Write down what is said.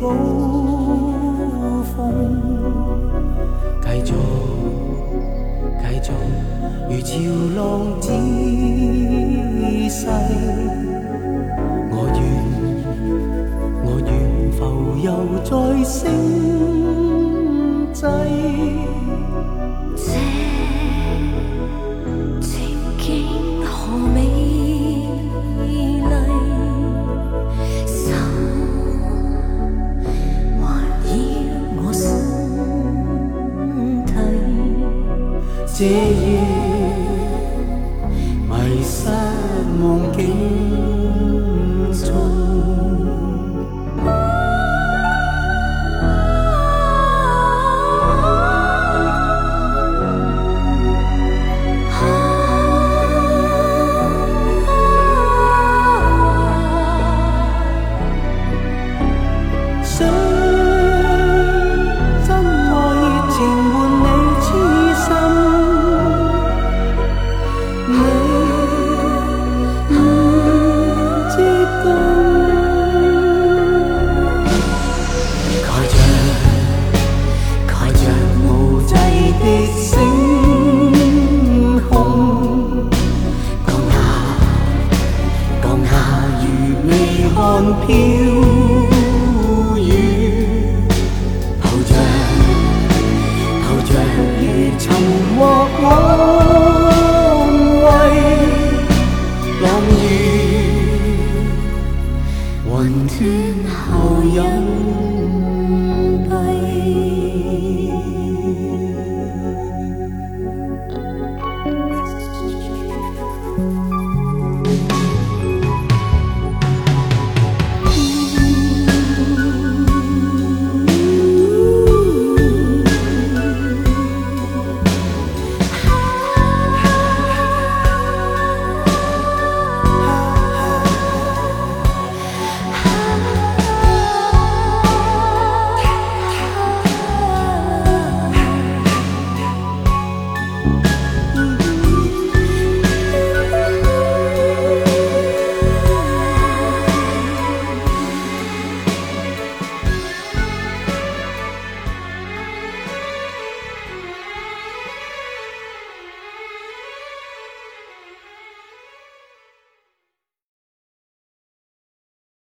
高峰。继续，继续，如潮浪之势。我愿，我愿浮游在星际。stay 云断后，有。